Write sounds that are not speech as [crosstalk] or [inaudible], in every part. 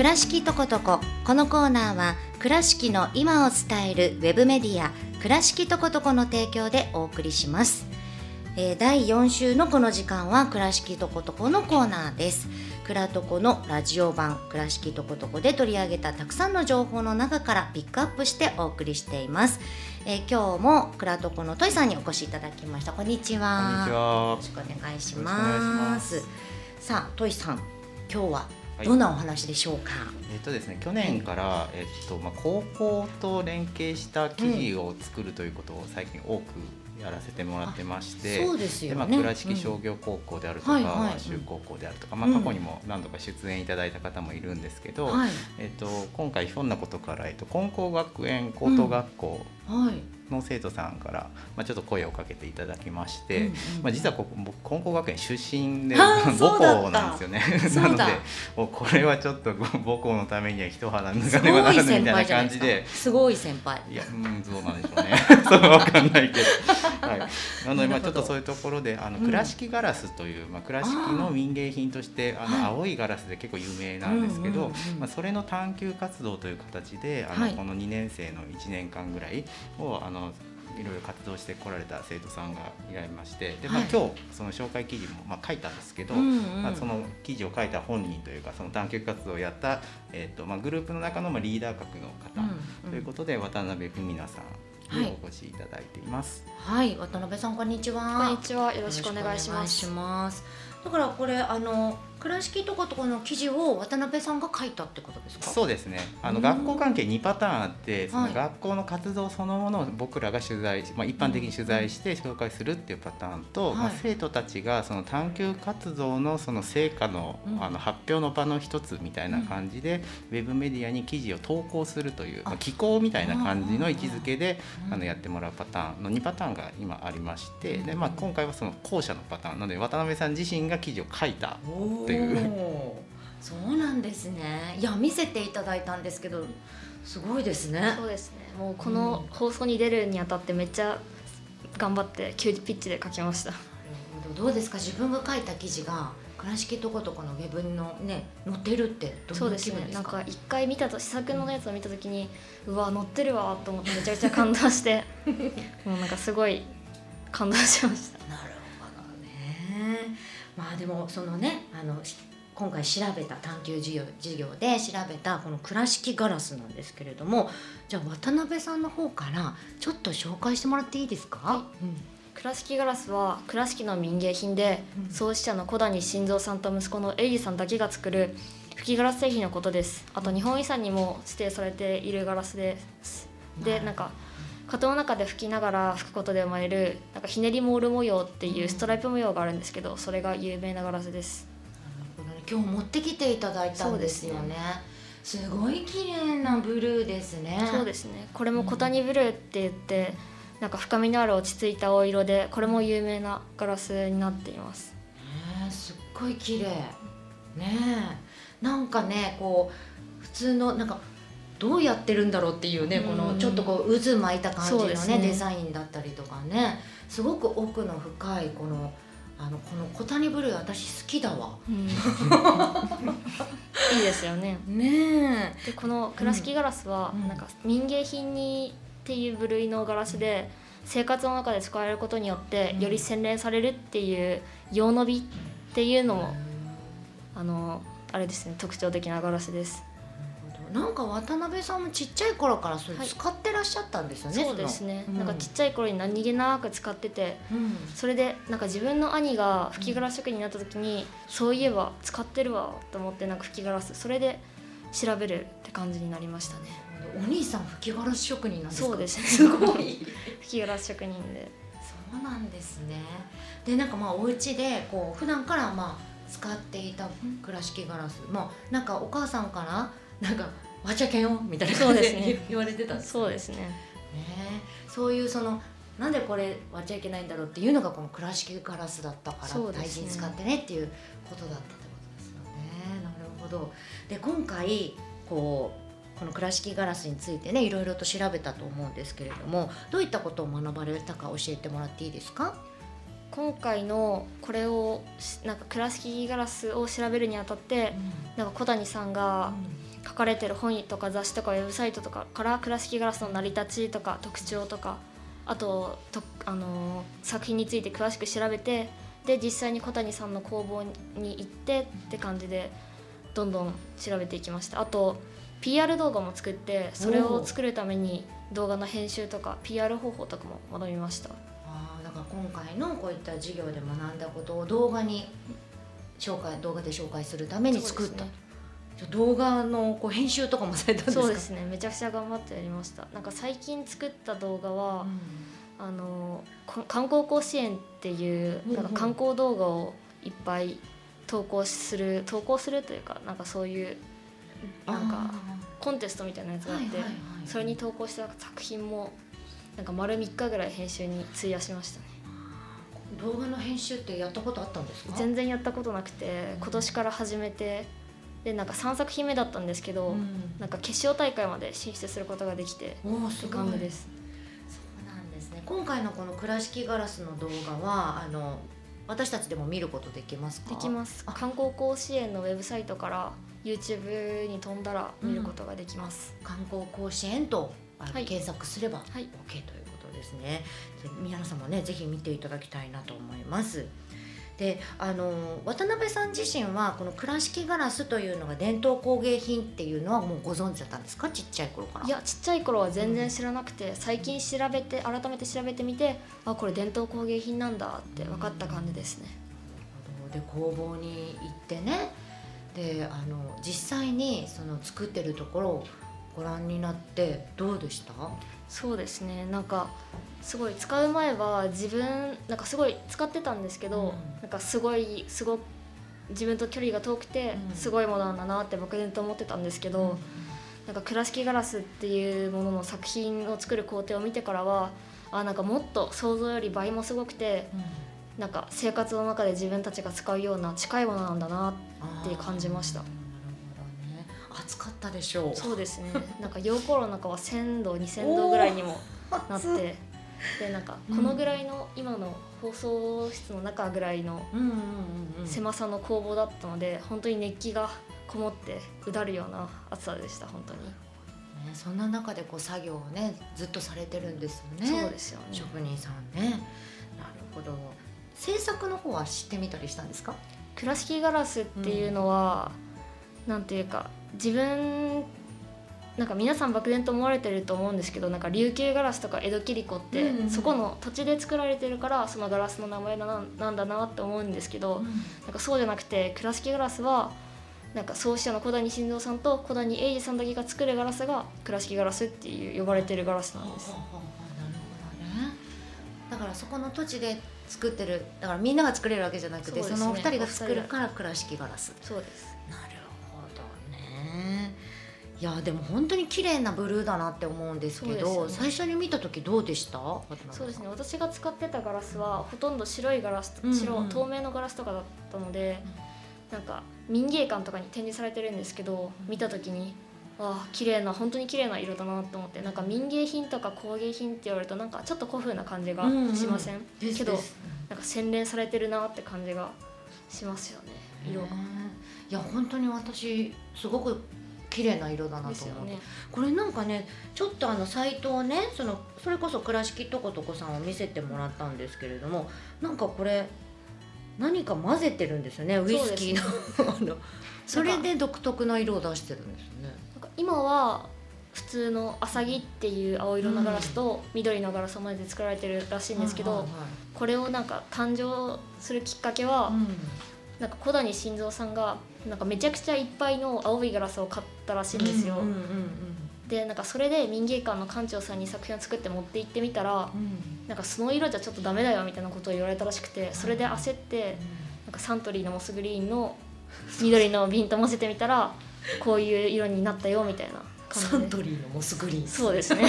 倉敷とことここのコーナーは倉敷の今を伝えるウェブメディア倉敷とことこの提供でお送りします、えー第4週のこの時間は倉敷とことこのコーナーです。倉とこのラジオ版倉敷とことこで取り上げたたくさんの情報の中からピックアップしてお送りしています、えー今日も倉とこのトイさんにお越しいただきました。こんにちは。よろしくお願いしまます。すさあトイさん今日ははいどんなお話でしょうか、えっとですね、去年から、えっとまあ、高校と連携した記事を作るということを最近多くやらせてもらってまして、そうですでまあ、よね倉敷商業高校であるとか、はいはい。州高校であるとか、うんまあ、過去にも何度か出演いただいた方もいるんですけど、はい。えっと、今回ひょんなことから、えっと、金光学園高等学校はいの生徒さんから、まあ、ちょっと声をかけていただきまして、うんうんまあ、実はここ僕金光学園出身で [laughs] 母校なんですよね。[laughs] なのでこれはちょっと [laughs] 母校のためには一肌脱すがねばごないらないみたいな感じでですごい先輩。いや、うん、そうなんでしょうね。そうわかんないけど。はい。なので、まあ、ちょっとそういうところで、あの、うん倉敷ガラスという、まあ、倉敷の民芸品として、あの、はい青いガラスで結構有名なんですけど。うんうんうんまあ、それの探究活動という形で、あの、はいこの2年生の1年間ぐらいを、あの。いろいろ活動してこられた生徒さんがいられましてで、まあはい今日その紹介記事もまあ書いたんですけど、うんうんまあ、その記事を書いた本人というかその探究活動をやった、えっとまあ、グループの中のまあリーダー格の方、ということで渡辺文奈さんにお越しいただいています。はい、渡辺さんこんにちは。こんにちは。よろしくお願いします。だからこれあの倉敷とことこの記事を渡辺さんが書いたってことですか？そうですね。あのうん学校関係2パターンあってそはい。の学校の活動そのものを僕らが取材し、まあ、一般的に取材して紹介するっていうパターンと、はい。まあ、生徒たちがその探究活動のその成果の,、うん。あの発表の場の一つみたいな感じで、ウェブメディアに記事を投稿するという、まあ、機構みたいな感じの位置づけでうん。あのやってもらうパターンの2パターンが今ありましてで、まあ、うん今回はその後者のパターンなので渡辺さん自身が記事を書いたおっていうーそうなんですね。いや見せていただいたんですけどすごいですね。そうですね。もうこの放送に出るにあたってめっちゃ頑張って急ピッチで書きました。なるほどどうですか？自分が書いた記事が倉敷とことこのウェブのね載ってるってそうです気分で。すか？ねなんか一回見たと試作のやつを見たときに、うわ乗ってるわと思ってめちゃくちゃ感動して、[laughs] もうなんかすごい感動しました。なるほどね。まあでもそのねあのし今回調べた探究授業授業で調べたこの倉敷ガラスなんですけれどもじゃあ渡辺さんの方からちょっと紹介してもらっていいですか、は倉敷ガラスは倉敷の民芸品で、うん。創始者の小谷晋三さんと息子の英二さんだけが作る吹きガラス製品のことです。あと日本遺産にも指定されているガラスです。でなんか型の中で吹きながら吹くことで生まれるなんかひねりモール模様っていうストライプ模様があるんですけどそれが有名なガラスです。今日持ってきていただいたんですよね。すごい綺麗なブルーですね。そうですね。これも小谷ブルーって言ってなんか深みのある落ち着いた青色でこれも有名なガラスになっています。ねえすっごい綺麗。ねえ。なんかねこう普通のなんかどうやってるんだろうっていうねうん。このちょっとこう渦巻いた感じのねね。デザインだったりとかね。すごく奥の深いこのあのこの小谷ブルー私好きだわ。うん。[laughs] いいですよね。ねでこの倉敷ガラスはうん。なんか民芸品にっていう部類のガラスで生活の中で使われることによってうん。より洗練されるっていう用の美っていうのもあのあれですね特徴的なガラスです。なんか渡辺さんもちっちゃい頃からそれはい。使ってらっしゃったんですよね、そうですね、そのなんかちっちゃい頃に何気なく使っててうんそれでなんか自分の兄が吹きガラス職人になった時にそういえば使ってるわと思ってなんか吹きガラスそれで調べるって感じになりましたね。お兄さん吹きガラス職人なんですか？そうです。ね [laughs] すごい。[laughs] 吹きガラス職人で。そうなんですね。でなんかまあお家でこう普段からまあ使っていた倉敷ガラス。まあなんかお母さんからなんか「わちゃけんよ」みたいな感じでそうですね。[laughs] 言われてたんですそうですね。ねそういうそのなんでこれ割っちゃいけないんだろうっていうのがこの倉敷ガラスだったから大事に使ってねっていうことだったってことですよね。なるほど。で今回こうこの倉敷ガラスについてねいろいろと調べたと思うんですけれどもどういったことを学ばれたか教えてもらっていいですか？今回のこれをしなんか倉敷ガラスを調べるにあたってなんか小谷さんが書かれてる本とか雑誌とかウェブサイトとかから倉敷ガラスの成り立ちとか特徴とかあとと、あのー作品について詳しく調べてで実際に小谷さんの工房に行ってって感じでどんどん調べていきました。あと PR 動画も作ってそれを作るために動画の編集とか PR 方法とかも学びました。あーだから今回のこういった授業で学んだことを動画に紹介動画で紹介するために作った、ね動画のこう編集とかもされたんですか？そうですね。めちゃくちゃ頑張ってやりました。なんか最近作った動画は、あのこ観光甲子園っていううんう。んなんか観光動画をいっぱい投稿する投稿するというかなんかそういうなんかコンテストみたいなやつがあって、それに投稿した作品もなんか丸3日ぐらい編集に費やしましたね。動画の編集ってやったことあったんですか？全然やったことなくて今年から始めてでなんか3作品目だったんですけど、うん。なんか決勝大会まで進出することができてすごい。です。そうなんですね。今回のこの倉敷ガラスの動画はあの私たちでも見ることできますか？できます。あ。観光甲子園のウェブサイトから YouTube に飛んだら見ることができます、観光甲子園とはい。検索すれば OK はい。ということですね。で皆さんもねぜひ見ていただきたいなと思います。であの渡辺さん自身はこの倉敷ガラスというのが伝統工芸品っていうのはもうご存知だったんですか？ちっちゃい頃から。いやちっちゃい頃は全然知らなくて最近調べて改めて調べてみてあこれ伝統工芸品なんだって分かった感じですね。で工房に行ってね。であの実際にその作ってるところをご覧になってどうでした？そうですね。なんかすごい使う前は自分なんかすごい使ってたんですけど、うん。なんかすごいすご自分と距離が遠くてうん。すごいものなんだなって漠然と思ってたんですけど、なんか倉敷ガラスっていうものの作品を作る工程を見てからはあなんかもっと想像より倍もすごくてなんか生活の中で自分たちが使うような近いものなんだなって感じました暑かったでしょう。そうですね。[laughs] なんか溶鉱炉の中は1000度2000度ぐらいにもなってでなんかこのぐらいの今の放送室の中ぐらいの狭さの工房だったので本当に熱気がこもってうだるような暑さでした本当に、ね、そんな中でこう作業をねずっとされてるんですよね。そうですよね。職人さんね。なるほど。制作の方は知ってみたりしたんですか？倉敷ガラスっていうのは、なんていうか自分なんか皆さん漠然と思われてると思うんですけどなんか琉球ガラスとか江戸切子って、うんうんそこの土地で作られてるからそのガラスの名前ななんだなって思うんですけど、なんかそうじゃなくて倉敷ガラスはなんか創始者の小谷晋三さんと小谷英二さんだけが作るガラスが倉敷ガラスっていう呼ばれてるガラスなんです。だからそこの土地で作ってるだからみんなが作れるわけじゃなくてそ,、ねのお二人が作るから倉敷ガラスそうですなるいやでも本当に綺麗なブルーだなって思うんですけどね。最初に見た時どうでした？そうですね。私が使ってたガラスはほとんど白いガラスとうんうん。白、透明のガラスとかだったので、なんか民芸館とかに展示されてるんですけど見た時にああ綺麗な本当に綺麗な色だなと思ってなんか民芸品とか工芸品って言われるとなんかちょっと古風な感じがしません、けどなんか洗練されてるなって感じがしますよね。色。が。ねいや本当に私すごく綺麗な色だなと思って、ね。これなんかねちょっとあのサイトをねそのそれこそ倉敷とことこさんを見せてもらったんですけれどもなんかこれ何か混ぜてるんですよねウイスキーの。そ [laughs] れで独特な色を出してるんですよね。なんか今は普通のアサギっていう青色のガラスと緑のガラスを混ぜて作られてるらしいんですけど、これをなんか誕生するきっかけは、はいうん。なんか小谷晋三さんがなんかめちゃくちゃいっぱいの青いガラスを買ったらしいんですよ。うんうんうんでなんかそれで民芸館の館長さんに作品を作って持って行ってみたらうん。なんかその色じゃちょっとダメだよみたいなことを言われたらしくてそれで焦ってなんかサントリーのモスグリーンの緑の瓶と混ぜてみたらこういう色になったよみたいなサ感じで。ントリーのモスグリーン。そうですね。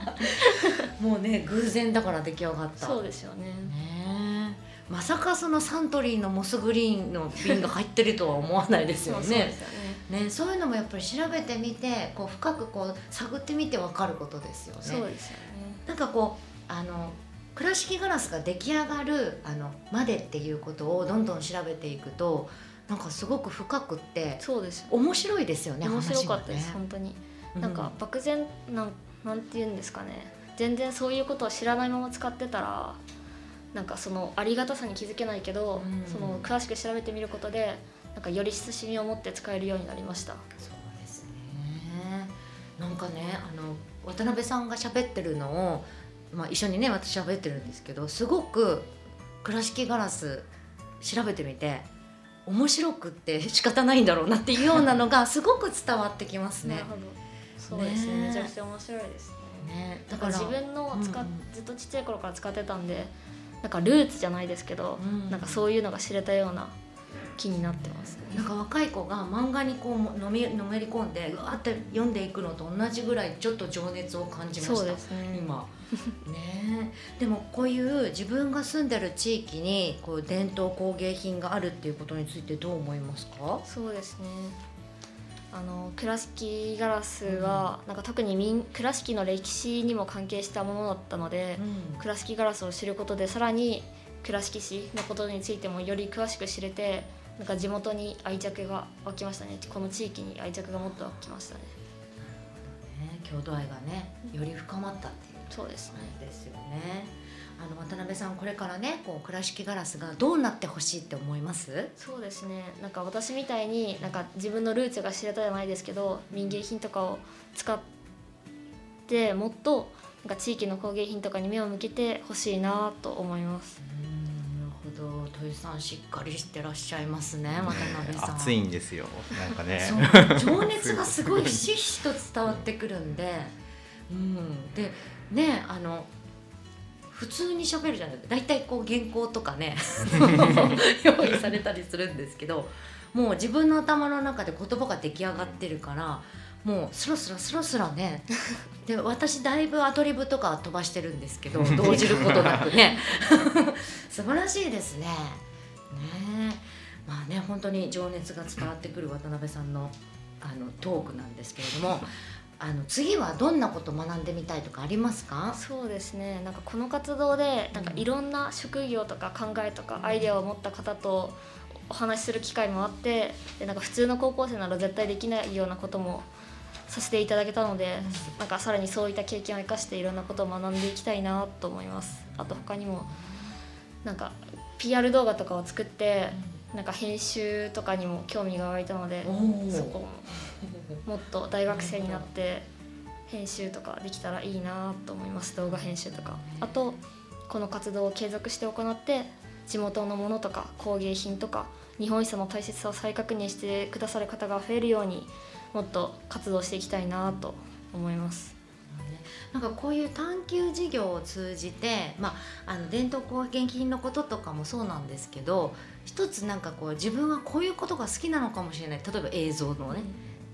[laughs] もうね偶然だから出来上がった。そうですよね。ね。えまさかそのサントリーのモスグリーンの瓶が入ってるとは思わないですよ [laughs] そうそうでねね。ねそういうのもやっぱり調べてみてこう深くこう探ってみて分かることですよね。そうですよね。なんかこうあの倉敷ガラスが出来上がるあのまでっていうことをどんどん調べていくとなんかすごく深くってそうです面白いですよね面白かったです、ね本当に。うん。なんか漠然なんなんて言うんですかね。全然そういうことを知らないまま使ってたらなんかそのありがたさに気づけないけど、うん。その詳しく調べてみることでなんかより親しみを持って使えるようになりました。そうですね。なんかねあの渡辺さんが喋ってるのを、まあ、一緒にね私喋ってるんですけどすごく倉敷ガラス調べてみて面白くって仕方ないんだろうなっていうようなのが [laughs] すごく伝わってきますね。なる。ほど。そうですね。ね。めちゃくちゃ面白いですね。ね。だから自分の使っ、うんうん。ずっとちっちゃい頃から使ってたんでなんかルーツじゃないですけど、うん。なんかそういうのが知れたような気になってます。ねなんか若い子が漫画にこうのみのめり込んでうわーって読んでいくのと同じぐらいちょっと情熱を感じました。そうですね。今。[laughs] ねえ。でもこういう自分が住んでる地域にこう伝統工芸品があるっていうことについてどう思いますか？そうですねあの倉敷ガラスは、なんか特に民倉敷の歴史にも関係したものだったので、倉敷ガラスを知ることでさらに倉敷市のことについてもより詳しく知れてなんか地元に愛着が湧きましたね。この地域に愛着がもっと湧きましたね。ね。郷土愛がねより深まったっていう。そうですね。ですよねあの渡辺さんこれからねこう倉敷ガラスがどうなってほしいって思います？そうですね。なんか私みたいになんか自分のルーツが知れたじゃないですけど民芸品とかを使ってもっとなんか地域の工芸品とかに目を向けてほしいなと思います。なるほど。土井さんしっかりしてらっしゃいますね渡辺さん。熱いんですよ。なんかね。そう。情熱がすごいひしひしと伝わってくるんで、[laughs] うん、でねあの普通に喋るじゃない。大体こう原稿とかね [laughs] 用意されたりするんですけどもう自分の頭の中で言葉が出来上がってるからもうスラスラスラスラねで私だいぶアドリブとか飛ばしてるんですけど [laughs] 動じることなくね。[laughs] 素晴らしいですね。ね。えまあね本当に情熱が伝わってくる渡辺さんのあのトークなんですけれどもあの次はどんなこと学んでみたいとかありますか？そうですね。なんかこの活動でなんかいろんな職業とか考えとかアイデアを持った方とお話しする機会もあってでなんか普通の高校生なら絶対できないようなこともさせていただけたので、なんかさらにそういった経験を生かしていろんなことを学んでいきたいなと思います。あと他にもなんか PR 動画とかを作ってなんか編集とかにも興味が湧いたのでそこももっと大学生になって編集とかできたらいいなと思います。動画編集とか。あとこの活動を継続して行って地元のものとか工芸品とか日本遺産の大切さを再確認してくださる方が増えるようにもっと活動していきたいなと思います。なんかこういう探究事業を通じて、まあ、あの伝統工芸品のこととかもそうなんですけど一つなんかこう自分はこういうことが好きなのかもしれない。例えば映像のね、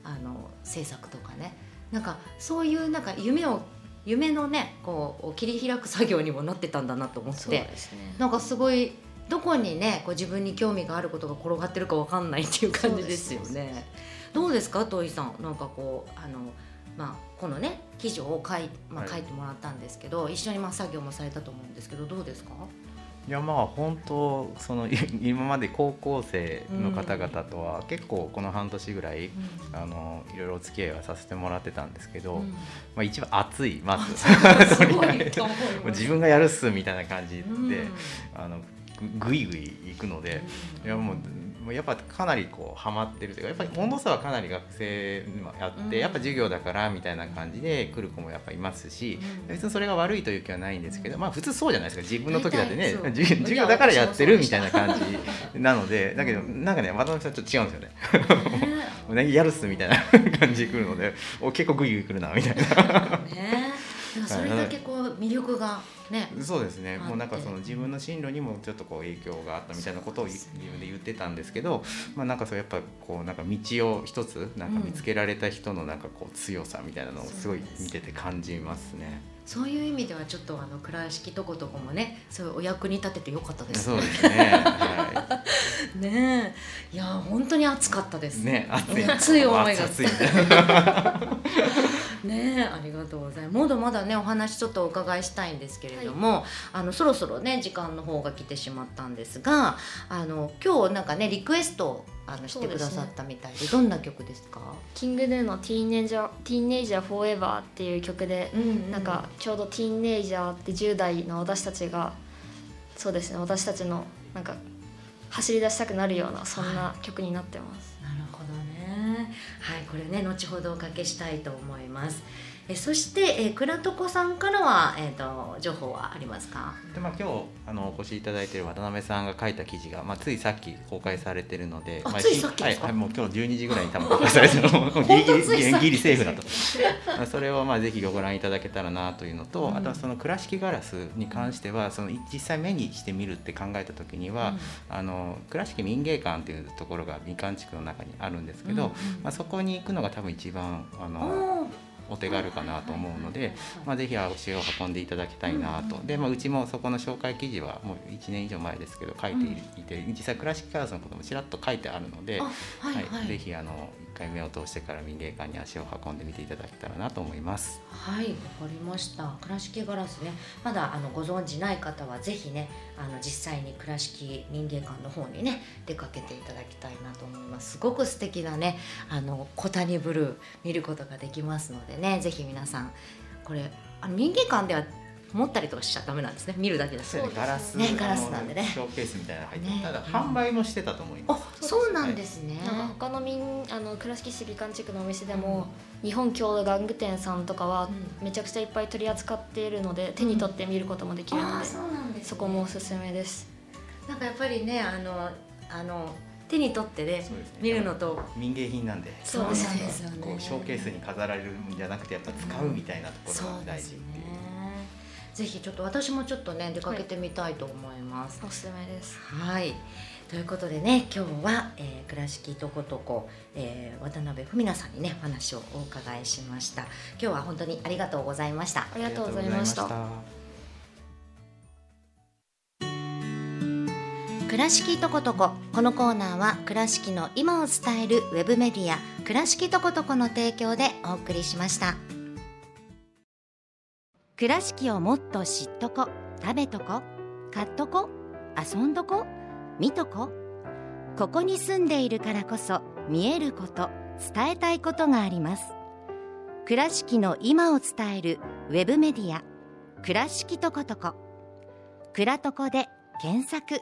あの制作とかね。なんかそういうなんか夢を夢のねこう切り開く作業にもなってたんだなと思っそうてですね。なんかすごいどこにねこう自分に興味があることが転がってるかわかんないっていう感じですよね。どうですか土井さん？なんかこうあのまあこのね記事を書い,、まあ、はい。書いてもらったんですけど、一緒にまあ作業もされたと思うんですけどどうですか？いやまあ本当そのい [laughs] 今まで高校生の方々とは結構この半年ぐらい、あのいろいろお付き合いはさせてもらってたんですけど、うん。まあ、一番熱いまず。[laughs] すごいと思いますもう自分がやるっすみたいな感じで、うん。あのぐぐいぐい行くので、いやもうもうやっぱかなりこうハマってるというかやっぱり温度差はかなり学生にもやって、うん。やっぱ授業だからみたいな感じで来る子もやっぱいますし、うん。別にそれが悪いという気はないんですけど、まあ普通そうじゃないですか自分の時だってね授授業だからやってるみたいな感じなのでだけどなんかね渡辺さんちょっと違うんですよね。ね。[laughs] もうねやるっすみたいな感じで来るのでお結構グイグイ来るなみたいな。それだけこう魅力がね。そうですねもうなんかその自分の進路にもちょっとこう影響があったみたいなことを自分で言ってたんですけど、まあ、なんかそうやっぱこうなんか道を一つなんか見つけられた人のなんかこう強さみたいなのをすごい見てて感じますね。そういう意味ではちょっとあの倉敷とことこもねそういうお役に立ててよかったですそうですね。は [laughs] ねえいや本当に熱かったでい。すね熱い熱い思いが熱い。[laughs] ねえありがとうございます。まだまだねお話ちょっとお伺伺いしたいんですけれども、あのそろそろね時間の方が来てしまったんですがあの今日なんかねリクエストをあのしてくださったみたいでどんな曲ですか？キングヌーのティーネイジャー「ティーネイジャーフォーエバー」っていう曲で、うんなんかちょうどティーンネイジャーって10代の私たちがそうですね私たちのなんか走り出したくなるようなそんな曲になってます。なるほどねはいこれね後ほどおかけしたいと思います。えそしてえ倉床さんからは、えー、と情報はありますか？でまあ、今日あのお越しいただいている渡辺さんが書いた記事が、まあ、ついさっき公開されてるので、まあ、あついさっきですか？はい、はいもう今日12時ぐらいに多分公開されてる。[laughs] ギリセーフだと。まあそれをまあぜひご覧いただけたらなというのと、うん。あとはその倉敷ガラスに関してはその実際目にしてみるって考えた時には、あの倉敷民芸館というところが民間地区の中にあるんですけど、うんうんまあ、そこに行くのが多分一番あうんのお手軽かなと思うので、まあ、ぜひ足を運んでいただきたいなと、うんで、まあ、うちもそこの紹介記事はもう1年以上前ですけど書いていて、実際倉敷ガラスのこともちらっと書いてあるので、あはいはい、ぜひあの1回目を通してから民芸館に足を運んでみていただけたらなと思います。はい、わかりました。倉敷ガラスね、まだあのご存知ない方はぜひね、あの実際に倉敷民芸館の方にね出かけていただきたいなと思います。すごく素敵なね、あの小谷ブルー見ることができますのでね、ぜひ皆さんこれあの民芸館では持ったりとかしちゃダメなんですね。見るだけですそうですね。ガラスねガラスなんでね。ショーケースみたいなの入ってただ販売もしてたと思いまあす。、そうなんですね。なんか他の民あの倉敷市美観地区のお店でも、日本郷土玩具店さんとかはうめちゃくちゃいっぱい取り扱っているので手に取って見ることもできるので、そうなんです、ね。そこもおすすめです。なんかやっぱりね、あのあの手に取ってねそうですね。見るのと。民芸品なんでそうですねですよね。こうショーケースに飾られるんじゃなくてやっぱ使うみたいなところが大事っていう。ぜひちょっと私もちょっとね出かけてみたいと思います。おすすめです。はい。ということでね今日は、えー、倉敷とことこ、えー、渡辺文奈さんにねお話をお伺いしました。今日は本当にありがとうございました。ありがとうございました。倉敷とことここのコーナーは倉敷の今を伝えるウェブメディア倉敷とことこの提供でお送りしました倉敷をもっと知っとこ食べとこ買っとこ遊んどこ見とこ。ここに住んでいるからこそ見えること伝えたいことがあります。倉敷の今を伝えるウェブメディア倉敷とことこ。倉とこで検索。